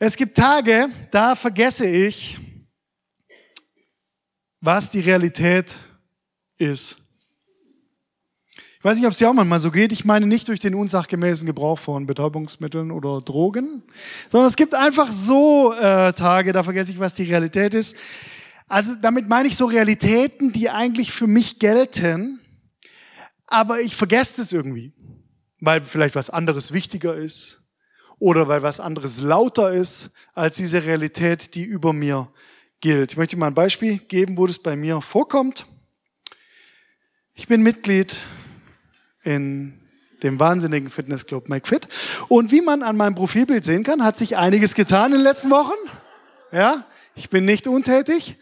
Es gibt Tage, da vergesse ich, was die Realität ist. Ich weiß nicht, ob es dir auch manchmal so geht. Ich meine nicht durch den unsachgemäßen Gebrauch von Betäubungsmitteln oder Drogen, sondern es gibt einfach so äh, Tage, da vergesse ich, was die Realität ist. Also damit meine ich so Realitäten, die eigentlich für mich gelten, aber ich vergesse es irgendwie, weil vielleicht was anderes wichtiger ist oder weil was anderes lauter ist als diese Realität, die über mir gilt. Ich möchte mal ein Beispiel geben, wo das bei mir vorkommt. Ich bin Mitglied in dem wahnsinnigen Fitnessclub McFit. Und wie man an meinem Profilbild sehen kann, hat sich einiges getan in den letzten Wochen. Ja, ich bin nicht untätig.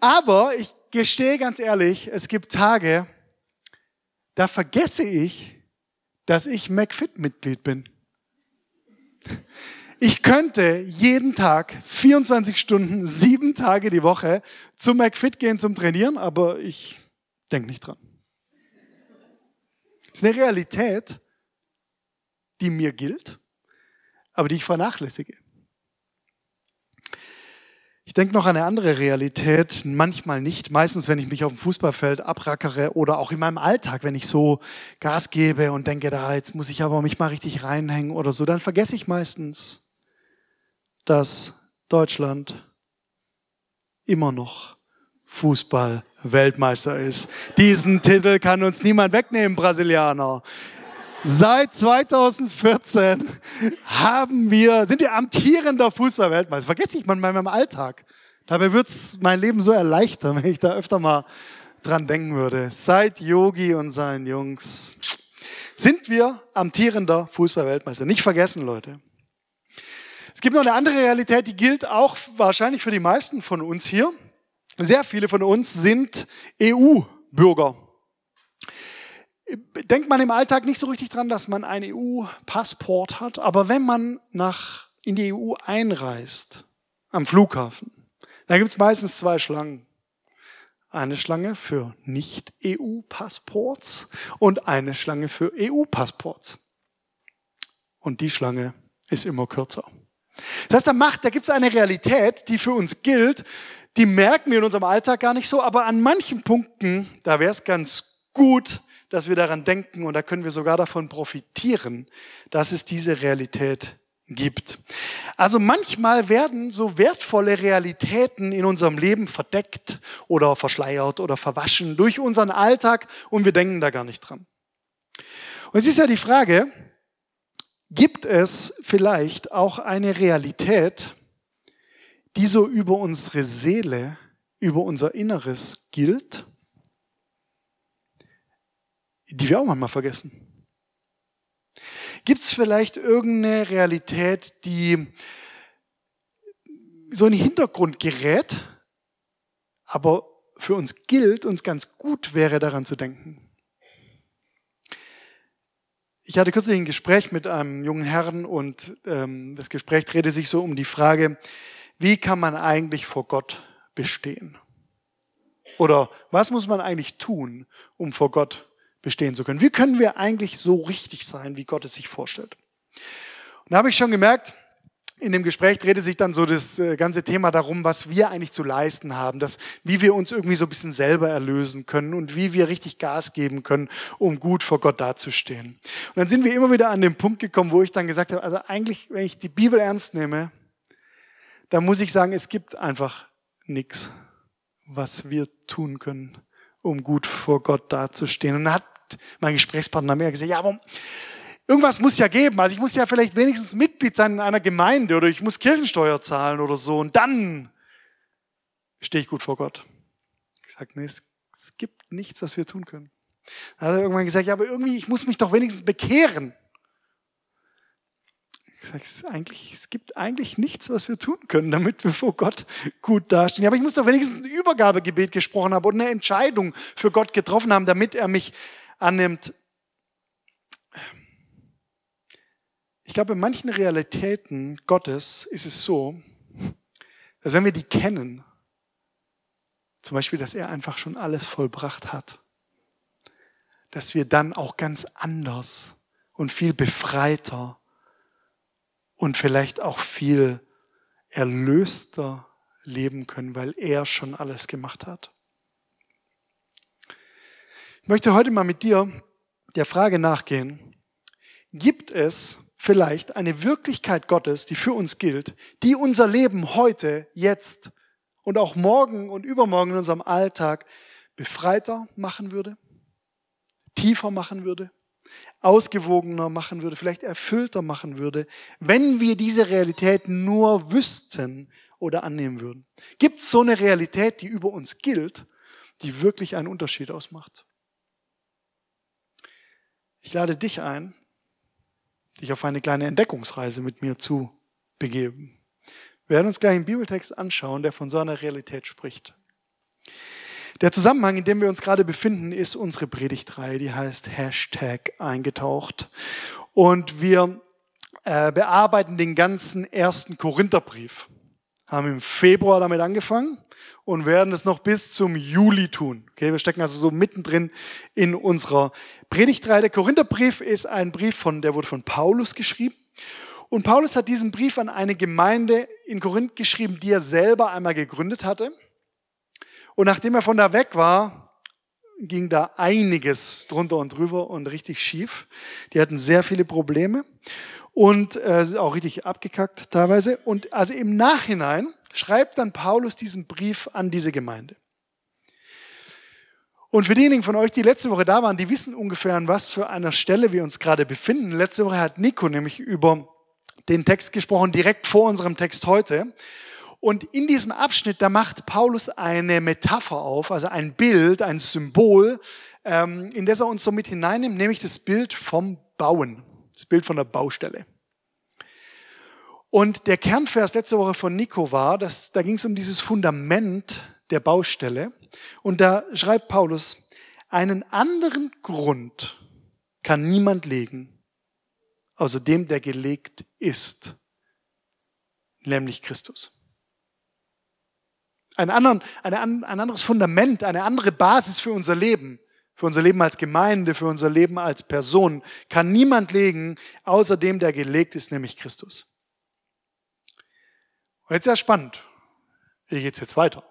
Aber ich gestehe ganz ehrlich, es gibt Tage, da vergesse ich, dass ich McFit-Mitglied bin. Ich könnte jeden Tag, 24 Stunden, sieben Tage die Woche zum McFit gehen zum Trainieren, aber ich denke nicht dran. Das ist eine Realität, die mir gilt, aber die ich vernachlässige. Ich denke noch an eine andere Realität, manchmal nicht, meistens wenn ich mich auf dem Fußballfeld abrackere oder auch in meinem Alltag, wenn ich so Gas gebe und denke, da jetzt muss ich aber mich mal richtig reinhängen oder so, dann vergesse ich meistens, dass Deutschland immer noch Fußball Weltmeister ist. Diesen Titel kann uns niemand wegnehmen, Brasilianer. Seit 2014 haben wir, sind wir amtierender Fußball-Weltmeister. Vergesse ich manchmal in meinem Alltag. Dabei wird's mein Leben so erleichtern, wenn ich da öfter mal dran denken würde. Seit Yogi und seinen Jungs sind wir amtierender Fußball-Weltmeister. Nicht vergessen, Leute. Es gibt noch eine andere Realität, die gilt auch wahrscheinlich für die meisten von uns hier. Sehr viele von uns sind EU-Bürger. Denkt man im Alltag nicht so richtig dran, dass man ein EU-Passport hat, aber wenn man nach, in die EU einreist, am Flughafen, dann gibt es meistens zwei Schlangen. Eine Schlange für Nicht-EU-Passports und eine Schlange für EU-Passports. Und die Schlange ist immer kürzer. Das heißt, da, macht, da gibt es eine Realität, die für uns gilt, die merken wir in unserem Alltag gar nicht so, aber an manchen Punkten, da wäre es ganz gut, dass wir daran denken und da können wir sogar davon profitieren, dass es diese Realität gibt. Also manchmal werden so wertvolle Realitäten in unserem Leben verdeckt oder verschleiert oder verwaschen durch unseren Alltag und wir denken da gar nicht dran. Und es ist ja die Frage, gibt es vielleicht auch eine Realität, die so über unsere Seele, über unser Inneres gilt, die wir auch manchmal vergessen. Gibt es vielleicht irgendeine Realität, die so in den Hintergrund gerät, aber für uns gilt, uns ganz gut wäre daran zu denken? Ich hatte kürzlich ein Gespräch mit einem jungen Herrn und ähm, das Gespräch drehte sich so um die Frage, wie kann man eigentlich vor Gott bestehen? Oder was muss man eigentlich tun, um vor Gott bestehen zu können? Wie können wir eigentlich so richtig sein, wie Gott es sich vorstellt? Und da habe ich schon gemerkt, in dem Gespräch drehte sich dann so das äh, ganze Thema darum, was wir eigentlich zu leisten haben, dass, wie wir uns irgendwie so ein bisschen selber erlösen können und wie wir richtig Gas geben können, um gut vor Gott dazustehen. Und dann sind wir immer wieder an den Punkt gekommen, wo ich dann gesagt habe, also eigentlich, wenn ich die Bibel ernst nehme, da muss ich sagen, es gibt einfach nichts, was wir tun können, um gut vor Gott dazustehen. Und dann hat mein Gesprächspartner mir gesagt, ja, aber irgendwas muss ja geben. Also ich muss ja vielleicht wenigstens Mitglied sein in einer Gemeinde oder ich muss Kirchensteuer zahlen oder so. Und dann stehe ich gut vor Gott. Ich sage, nee, es, es gibt nichts, was wir tun können. Dann hat er irgendwann gesagt, ja, aber irgendwie, ich muss mich doch wenigstens bekehren. Ich sage, es, eigentlich, es gibt eigentlich nichts, was wir tun können, damit wir vor Gott gut dastehen. Ja, aber ich muss doch wenigstens ein Übergabegebet gesprochen haben und eine Entscheidung für Gott getroffen haben, damit er mich annimmt. Ich glaube, in manchen Realitäten Gottes ist es so, dass wenn wir die kennen, zum Beispiel, dass er einfach schon alles vollbracht hat, dass wir dann auch ganz anders und viel befreiter und vielleicht auch viel erlöster leben können, weil er schon alles gemacht hat. Ich möchte heute mal mit dir der Frage nachgehen, gibt es vielleicht eine Wirklichkeit Gottes, die für uns gilt, die unser Leben heute, jetzt und auch morgen und übermorgen in unserem Alltag befreiter machen würde, tiefer machen würde, ausgewogener machen würde, vielleicht erfüllter machen würde, wenn wir diese Realität nur wüssten oder annehmen würden. Gibt es so eine Realität, die über uns gilt, die wirklich einen Unterschied ausmacht? Ich lade dich ein, dich auf eine kleine Entdeckungsreise mit mir zu begeben. Wir werden uns gleich einen Bibeltext anschauen, der von so einer Realität spricht. Der Zusammenhang, in dem wir uns gerade befinden, ist unsere Predigtreihe, die heißt Hashtag eingetaucht. Und wir äh, bearbeiten den ganzen ersten Korintherbrief. Haben im Februar damit angefangen und werden es noch bis zum Juli tun. Okay, wir stecken also so mittendrin in unserer Predigtreihe. Der Korintherbrief ist ein Brief von, der wurde von Paulus geschrieben. Und Paulus hat diesen Brief an eine Gemeinde in Korinth geschrieben, die er selber einmal gegründet hatte. Und nachdem er von da weg war, ging da einiges drunter und drüber und richtig schief. Die hatten sehr viele Probleme und äh, auch richtig abgekackt teilweise. Und also im Nachhinein schreibt dann Paulus diesen Brief an diese Gemeinde. Und für diejenigen von euch, die letzte Woche da waren, die wissen ungefähr, an was für einer Stelle wir uns gerade befinden. Letzte Woche hat Nico nämlich über den Text gesprochen, direkt vor unserem Text heute. Und in diesem Abschnitt, da macht Paulus eine Metapher auf, also ein Bild, ein Symbol, ähm, in das er uns so mit hineinnimmt, nämlich das Bild vom Bauen, das Bild von der Baustelle. Und der Kernvers letzte Woche von Nico war, dass, da ging es um dieses Fundament der Baustelle. Und da schreibt Paulus, einen anderen Grund kann niemand legen, außer dem, der gelegt ist, nämlich Christus. Ein, anderen, eine, ein anderes Fundament, eine andere Basis für unser Leben, für unser Leben als Gemeinde, für unser Leben als Person, kann niemand legen, außer dem, der gelegt ist, nämlich Christus. Und jetzt ist ja spannend. Wie geht es jetzt weiter?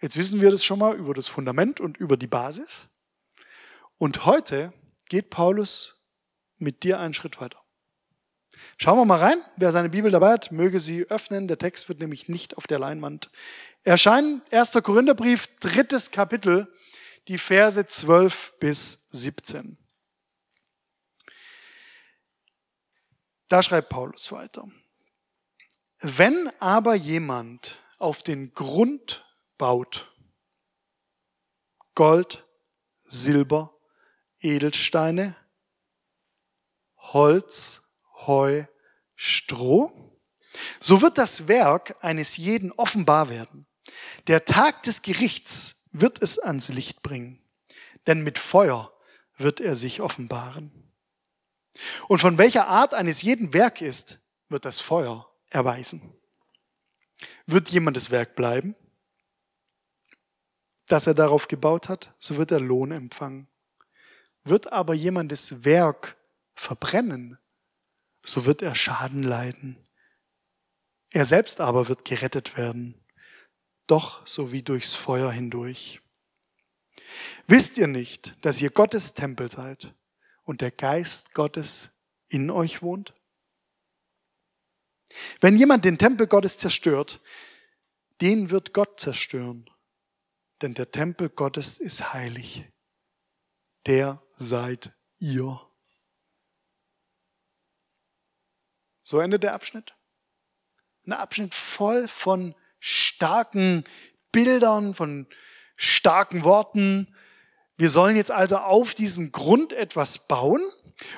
Jetzt wissen wir das schon mal über das Fundament und über die Basis. Und heute geht Paulus mit dir einen Schritt weiter. Schauen wir mal rein. Wer seine Bibel dabei hat, möge sie öffnen. Der Text wird nämlich nicht auf der Leinwand erscheinen. 1. Korintherbrief, drittes Kapitel, die Verse 12 bis 17. Da schreibt Paulus weiter. Wenn aber jemand auf den Grund baut, Gold, Silber, Edelsteine, Holz, Heu, Stroh, so wird das Werk eines jeden offenbar werden. Der Tag des Gerichts wird es ans Licht bringen, denn mit Feuer wird er sich offenbaren. Und von welcher Art eines jeden Werk ist, wird das Feuer erweisen. Wird jemandes Werk bleiben, das er darauf gebaut hat, so wird er Lohn empfangen. Wird aber jemandes Werk verbrennen, so wird er Schaden leiden. Er selbst aber wird gerettet werden, doch so wie durchs Feuer hindurch. Wisst ihr nicht, dass ihr Gottes Tempel seid und der Geist Gottes in euch wohnt? Wenn jemand den Tempel Gottes zerstört, den wird Gott zerstören. Denn der Tempel Gottes ist heilig. Der seid ihr. So endet der Abschnitt. Ein Abschnitt voll von starken Bildern, von starken Worten. Wir sollen jetzt also auf diesen Grund etwas bauen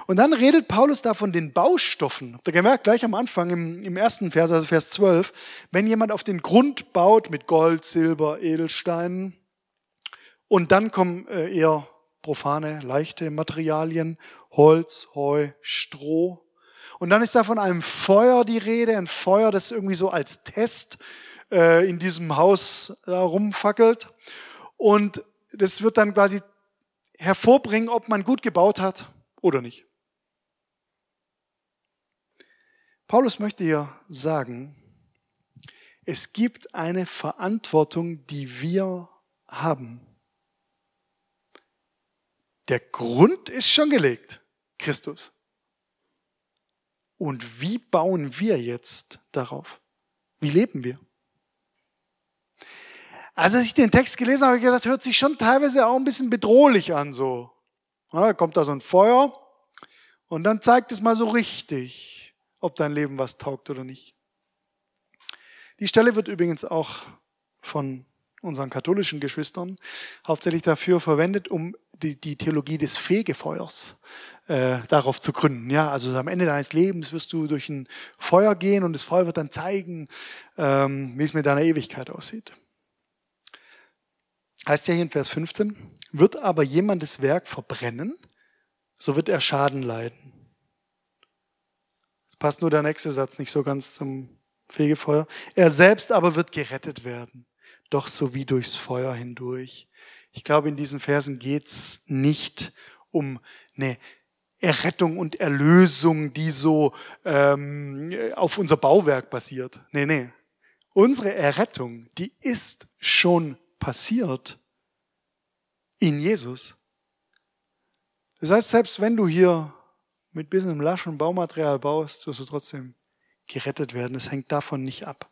und dann redet Paulus da von den Baustoffen. Habt ihr gemerkt, gleich am Anfang im, im ersten Vers, also Vers 12, wenn jemand auf den Grund baut mit Gold, Silber, Edelsteinen und dann kommen äh, eher profane, leichte Materialien, Holz, Heu, Stroh. Und dann ist da von einem Feuer die Rede, ein Feuer, das irgendwie so als Test äh, in diesem Haus rumfackelt. Und das wird dann quasi hervorbringen, ob man gut gebaut hat oder nicht. Paulus möchte hier sagen, es gibt eine Verantwortung, die wir haben. Der Grund ist schon gelegt, Christus. Und wie bauen wir jetzt darauf? Wie leben wir? Also als ich den Text gelesen habe, habe ich gedacht, das hört sich schon teilweise auch ein bisschen bedrohlich an. So, ja, kommt da so ein Feuer und dann zeigt es mal so richtig, ob dein Leben was taugt oder nicht. Die Stelle wird übrigens auch von unseren katholischen Geschwistern hauptsächlich dafür verwendet, um die, die Theologie des Fegefeuers äh, darauf zu gründen. Ja, also am Ende deines Lebens wirst du durch ein Feuer gehen und das Feuer wird dann zeigen, ähm, wie es mit deiner Ewigkeit aussieht. Heißt ja hier in Vers 15, wird aber jemandes Werk verbrennen, so wird er Schaden leiden. Es passt nur der nächste Satz nicht so ganz zum Fegefeuer. Er selbst aber wird gerettet werden, doch so wie durchs Feuer hindurch. Ich glaube, in diesen Versen geht's nicht um eine Errettung und Erlösung, die so ähm, auf unser Bauwerk basiert. Nee, nee. Unsere Errettung, die ist schon passiert in Jesus. Das heißt, selbst wenn du hier mit bisschen laschen Baumaterial baust, wirst du trotzdem gerettet werden. Es hängt davon nicht ab.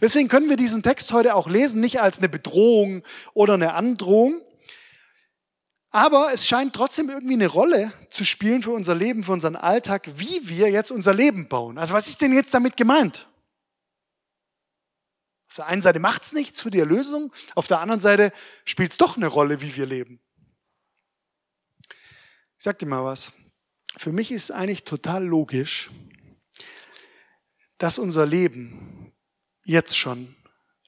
Deswegen können wir diesen Text heute auch lesen, nicht als eine Bedrohung oder eine Androhung, aber es scheint trotzdem irgendwie eine Rolle zu spielen für unser Leben, für unseren Alltag, wie wir jetzt unser Leben bauen. Also was ist denn jetzt damit gemeint? Auf der einen Seite macht es nichts für die Erlösung, auf der anderen Seite spielt es doch eine Rolle, wie wir leben. Ich sag dir mal was. Für mich ist eigentlich total logisch, dass unser Leben jetzt schon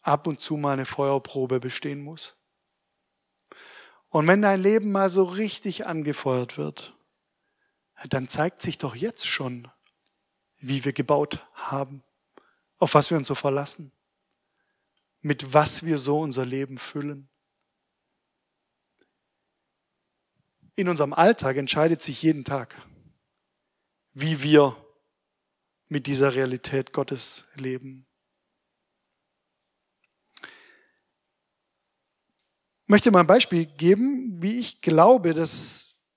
ab und zu mal eine Feuerprobe bestehen muss. Und wenn dein Leben mal so richtig angefeuert wird, dann zeigt sich doch jetzt schon, wie wir gebaut haben, auf was wir uns so verlassen mit was wir so unser Leben füllen. In unserem Alltag entscheidet sich jeden Tag, wie wir mit dieser Realität Gottes leben. Ich möchte mal ein Beispiel geben, wie ich glaube, dass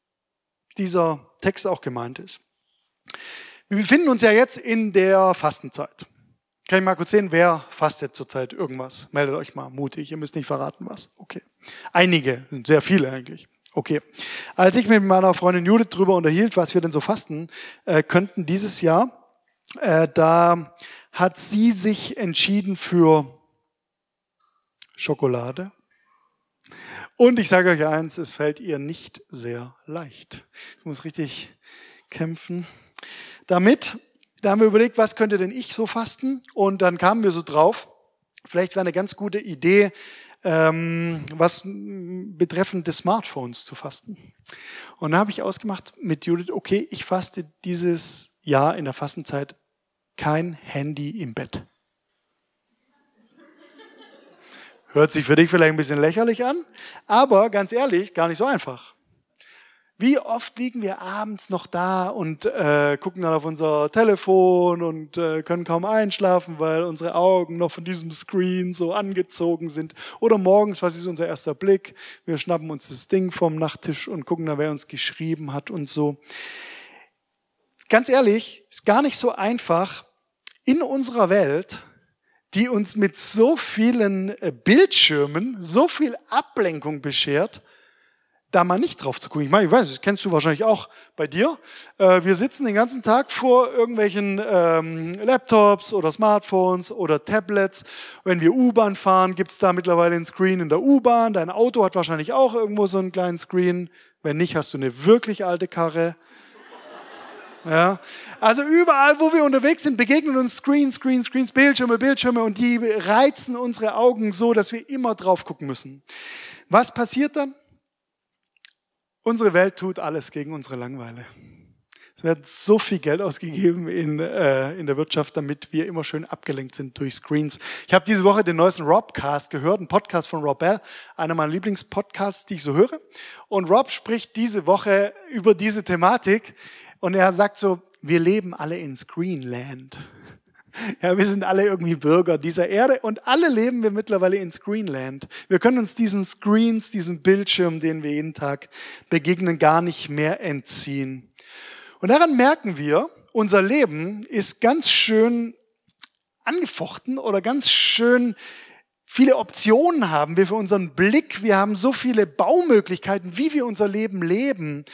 dieser Text auch gemeint ist. Wir befinden uns ja jetzt in der Fastenzeit. Kann ich mal kurz sehen, wer fastet zurzeit irgendwas? Meldet euch mal mutig, ihr müsst nicht verraten, was. Okay. Einige, sehr viele eigentlich. Okay. Als ich mit meiner Freundin Judith drüber unterhielt, was wir denn so fasten äh, könnten dieses Jahr, äh, da hat sie sich entschieden für Schokolade. Und ich sage euch eins, es fällt ihr nicht sehr leicht. Ich muss richtig kämpfen damit. Da haben wir überlegt, was könnte denn ich so fasten? Und dann kamen wir so drauf, vielleicht wäre eine ganz gute Idee, ähm, was betreffend des Smartphones zu fasten. Und da habe ich ausgemacht mit Judith, okay, ich faste dieses Jahr in der Fastenzeit kein Handy im Bett. Hört sich für dich vielleicht ein bisschen lächerlich an, aber ganz ehrlich, gar nicht so einfach. Wie oft liegen wir abends noch da und äh, gucken dann auf unser Telefon und äh, können kaum einschlafen, weil unsere Augen noch von diesem Screen so angezogen sind. Oder morgens, was ist unser erster Blick? Wir schnappen uns das Ding vom Nachttisch und gucken da, wer uns geschrieben hat und so. Ganz ehrlich, ist gar nicht so einfach in unserer Welt, die uns mit so vielen äh, Bildschirmen, so viel Ablenkung beschert, da mal nicht drauf zu gucken. Ich meine, ich weiß, das kennst du wahrscheinlich auch bei dir. Äh, wir sitzen den ganzen Tag vor irgendwelchen ähm, Laptops oder Smartphones oder Tablets. Wenn wir U-Bahn fahren, gibt's da mittlerweile einen Screen in der U-Bahn. Dein Auto hat wahrscheinlich auch irgendwo so einen kleinen Screen. Wenn nicht, hast du eine wirklich alte Karre. Ja. Also überall, wo wir unterwegs sind, begegnen uns Screens, Screens, Screens, Bildschirme, Bildschirme und die reizen unsere Augen so, dass wir immer drauf gucken müssen. Was passiert dann? Unsere Welt tut alles gegen unsere Langeweile. Es wird so viel Geld ausgegeben in, äh, in der Wirtschaft, damit wir immer schön abgelenkt sind durch Screens. Ich habe diese Woche den neuesten Robcast gehört, einen Podcast von Rob Bell, einer meiner Lieblingspodcasts, die ich so höre. Und Rob spricht diese Woche über diese Thematik und er sagt so, wir leben alle in Screenland. Ja, wir sind alle irgendwie Bürger dieser Erde und alle leben wir mittlerweile in Screenland. Wir können uns diesen Screens, diesen Bildschirm, den wir jeden Tag begegnen, gar nicht mehr entziehen. Und daran merken wir, unser Leben ist ganz schön angefochten oder ganz schön viele Optionen haben wir für unseren Blick. Wir haben so viele Baumöglichkeiten, wie wir unser Leben leben.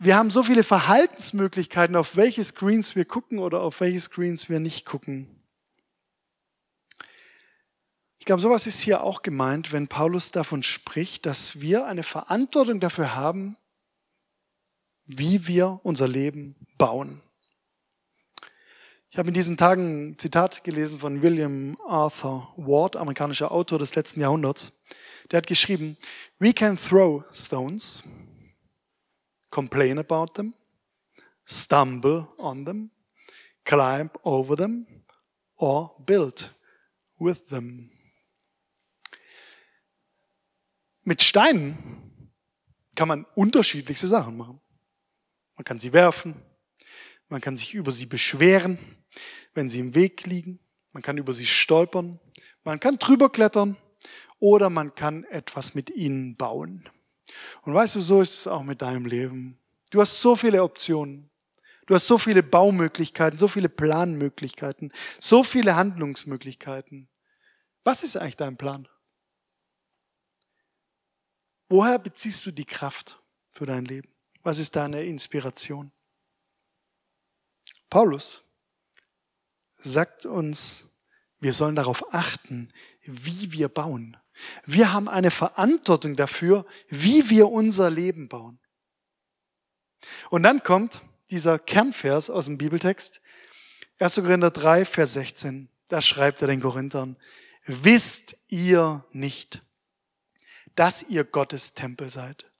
Wir haben so viele Verhaltensmöglichkeiten, auf welche Screens wir gucken oder auf welche Screens wir nicht gucken. Ich glaube, sowas ist hier auch gemeint, wenn Paulus davon spricht, dass wir eine Verantwortung dafür haben, wie wir unser Leben bauen. Ich habe in diesen Tagen ein Zitat gelesen von William Arthur Ward, amerikanischer Autor des letzten Jahrhunderts. Der hat geschrieben, We can throw stones, complain about them, stumble on them, climb over them or build with them. Mit Steinen kann man unterschiedlichste Sachen machen. Man kann sie werfen, man kann sich über sie beschweren, wenn sie im Weg liegen. Man kann über sie stolpern. Man kann drüber klettern oder man kann etwas mit ihnen bauen. Und weißt du, so ist es auch mit deinem Leben. Du hast so viele Optionen. Du hast so viele Baumöglichkeiten, so viele Planmöglichkeiten, so viele Handlungsmöglichkeiten. Was ist eigentlich dein Plan? Woher beziehst du die Kraft für dein Leben? Was ist deine Inspiration? Paulus sagt uns, wir sollen darauf achten, wie wir bauen. Wir haben eine Verantwortung dafür, wie wir unser Leben bauen. Und dann kommt dieser Kernvers aus dem Bibeltext, 1. Korinther 3, Vers 16. Da schreibt er den Korinthern, wisst ihr nicht, dass ihr Gottes Tempel seid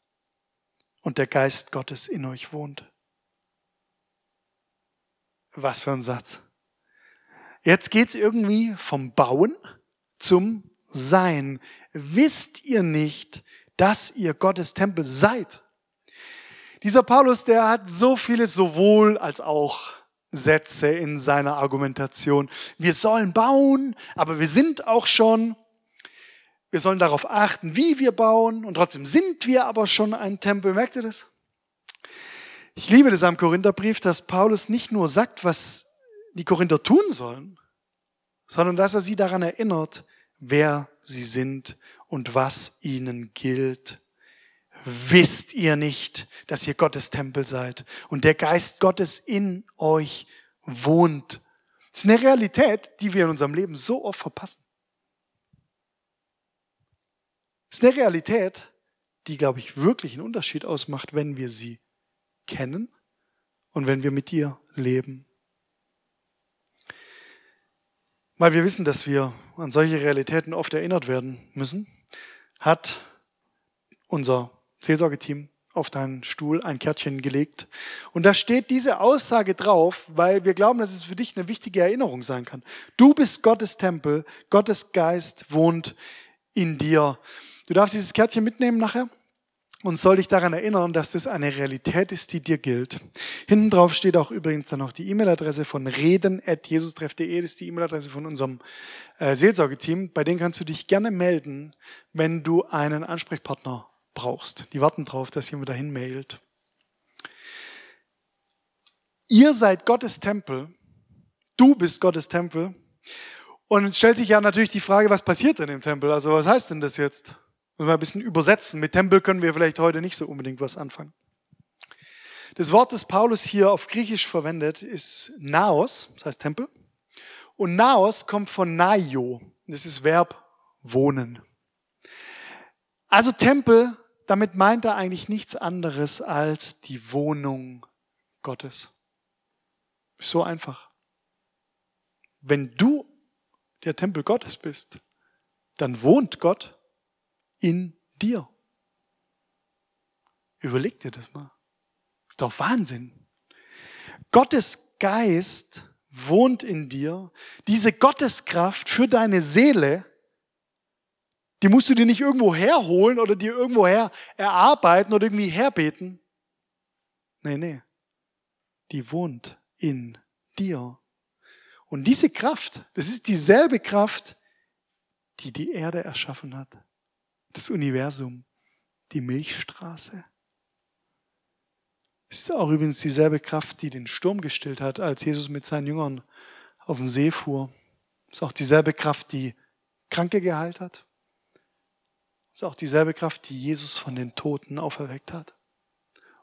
und der Geist Gottes in euch wohnt? Was für ein Satz. Jetzt geht's irgendwie vom Bauen zum Sein. Wisst ihr nicht, dass ihr Gottes Tempel seid? Dieser Paulus, der hat so viele sowohl als auch Sätze in seiner Argumentation. Wir sollen bauen, aber wir sind auch schon. Wir sollen darauf achten, wie wir bauen und trotzdem sind wir aber schon ein Tempel. Merkt ihr das? Ich liebe das am Korintherbrief, dass Paulus nicht nur sagt, was die Korinther tun sollen, sondern dass er sie daran erinnert, wer sie sind und was ihnen gilt. Wisst ihr nicht, dass ihr Gottes Tempel seid und der Geist Gottes in euch wohnt? Das ist eine Realität, die wir in unserem Leben so oft verpassen. Das ist eine Realität, die, glaube ich, wirklich einen Unterschied ausmacht, wenn wir sie kennen und wenn wir mit dir leben. Weil wir wissen, dass wir an solche Realitäten oft erinnert werden müssen, hat unser Seelsorgeteam auf deinen Stuhl ein Kärtchen gelegt. Und da steht diese Aussage drauf, weil wir glauben, dass es für dich eine wichtige Erinnerung sein kann. Du bist Gottes Tempel, Gottes Geist wohnt in dir. Du darfst dieses Kärtchen mitnehmen nachher und soll dich daran erinnern, dass das eine Realität ist, die dir gilt. Hinten drauf steht auch übrigens dann noch die E-Mail-Adresse von reden.jesustreff.de, das ist die E-Mail-Adresse von unserem äh, Seelsorgeteam. Bei denen kannst du dich gerne melden, wenn du einen Ansprechpartner brauchst. Die warten drauf, dass jemand dahin mailt. Ihr seid Gottes Tempel. Du bist Gottes Tempel. Und es stellt sich ja natürlich die Frage, was passiert denn im Tempel? Also was heißt denn das jetzt? Müssen wir ein bisschen übersetzen. Mit Tempel können wir vielleicht heute nicht so unbedingt was anfangen. Das Wort, das Paulus hier auf Griechisch verwendet, ist Naos, das heißt Tempel. Und Naos kommt von Naio. Das ist Verb wohnen. Also Tempel, damit meint er eigentlich nichts anderes als die Wohnung Gottes. So einfach. Wenn du der Tempel Gottes bist, dann wohnt Gott in dir. Überleg dir das mal. Ist doch Wahnsinn. Gottes Geist wohnt in dir. Diese Gotteskraft für deine Seele, die musst du dir nicht irgendwo herholen oder dir irgendwo her erarbeiten oder irgendwie herbeten. Nee, nee. Die wohnt in dir. Und diese Kraft, das ist dieselbe Kraft, die die Erde erschaffen hat, das Universum, die Milchstraße. Es ist auch übrigens dieselbe Kraft, die den Sturm gestillt hat, als Jesus mit seinen Jüngern auf dem See fuhr. Es ist auch dieselbe Kraft, die Kranke geheilt hat. Es ist auch dieselbe Kraft, die Jesus von den Toten auferweckt hat.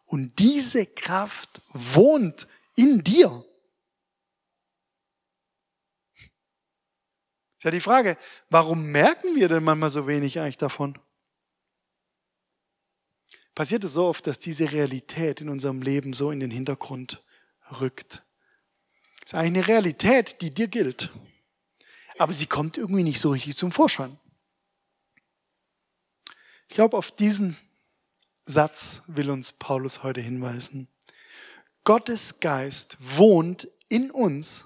Und diese Kraft wohnt in dir. Ist ja die Frage, warum merken wir denn manchmal so wenig eigentlich davon? Passiert es so oft, dass diese Realität in unserem Leben so in den Hintergrund rückt. Das ist eine Realität, die dir gilt. Aber sie kommt irgendwie nicht so richtig zum Vorschein. Ich glaube, auf diesen Satz will uns Paulus heute hinweisen. Gottes Geist wohnt in uns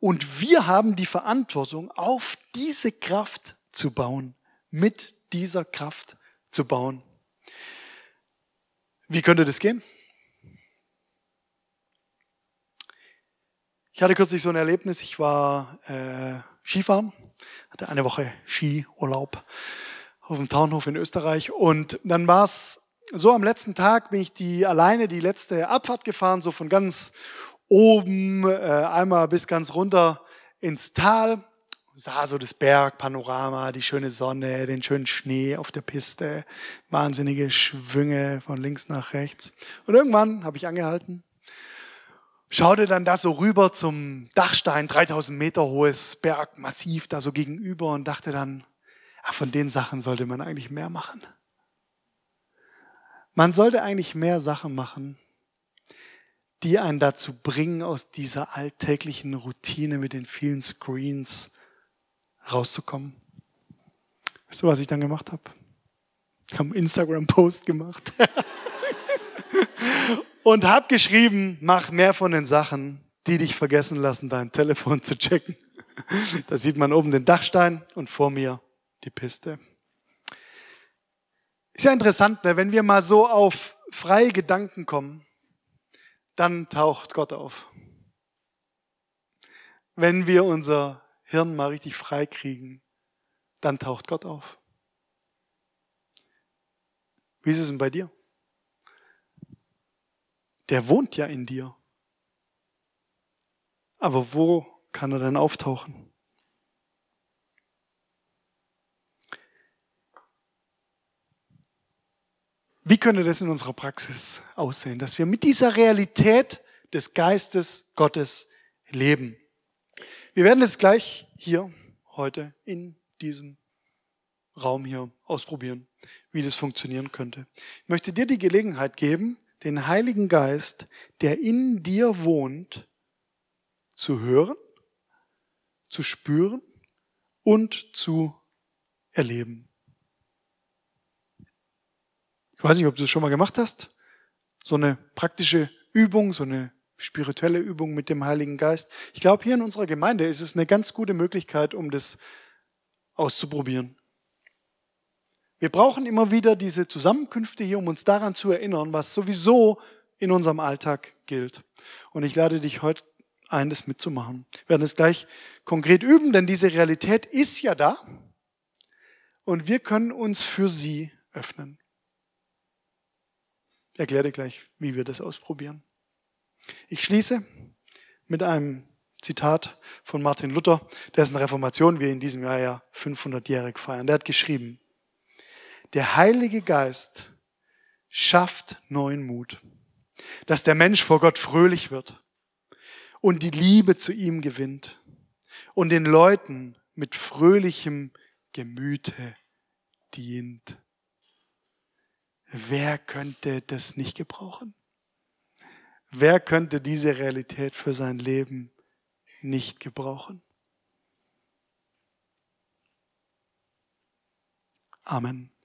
und wir haben die Verantwortung, auf diese Kraft zu bauen, mit dieser Kraft zu bauen. Wie könnte das gehen? Ich hatte kürzlich so ein Erlebnis, ich war äh, Skifahren, hatte eine Woche Skiurlaub auf dem Taunhof in Österreich und dann war es so am letzten Tag bin ich die alleine die letzte Abfahrt gefahren, so von ganz oben äh, einmal bis ganz runter ins Tal, sah so das Bergpanorama, die schöne Sonne, den schönen Schnee auf der Piste, wahnsinnige Schwünge von links nach rechts. Und irgendwann habe ich angehalten, schaute dann da so rüber zum Dachstein, 3000 Meter hohes Bergmassiv da so gegenüber und dachte dann, ach, von den Sachen sollte man eigentlich mehr machen. Man sollte eigentlich mehr Sachen machen, die einen dazu bringen, aus dieser alltäglichen Routine mit den vielen Screens rauszukommen. Weißt du, was ich dann gemacht habe? Ich habe einen Instagram-Post gemacht und habe geschrieben, mach mehr von den Sachen, die dich vergessen lassen, dein Telefon zu checken. Da sieht man oben den Dachstein und vor mir die Piste. Ist ja interessant, ne? wenn wir mal so auf freie Gedanken kommen, dann taucht Gott auf. Wenn wir unser Hirn mal richtig frei kriegen, dann taucht Gott auf. Wie ist es denn bei dir? Der wohnt ja in dir. Aber wo kann er denn auftauchen? Wie könnte das in unserer Praxis aussehen, dass wir mit dieser Realität des Geistes Gottes leben? Wir werden es gleich hier heute in diesem Raum hier ausprobieren, wie das funktionieren könnte. Ich möchte dir die Gelegenheit geben, den Heiligen Geist, der in dir wohnt, zu hören, zu spüren und zu erleben. Ich weiß nicht, ob du das schon mal gemacht hast. So eine praktische Übung, so eine spirituelle Übung mit dem Heiligen Geist. Ich glaube, hier in unserer Gemeinde ist es eine ganz gute Möglichkeit, um das auszuprobieren. Wir brauchen immer wieder diese Zusammenkünfte hier, um uns daran zu erinnern, was sowieso in unserem Alltag gilt. Und ich lade dich heute ein, das mitzumachen. Wir werden es gleich konkret üben, denn diese Realität ist ja da und wir können uns für sie öffnen. Ich erkläre dir gleich, wie wir das ausprobieren. Ich schließe mit einem Zitat von Martin Luther, dessen Reformation wir in diesem Jahr ja 500-jährig feiern. Der hat geschrieben, der Heilige Geist schafft neuen Mut, dass der Mensch vor Gott fröhlich wird und die Liebe zu ihm gewinnt und den Leuten mit fröhlichem Gemüte dient. Wer könnte das nicht gebrauchen? Wer könnte diese Realität für sein Leben nicht gebrauchen? Amen.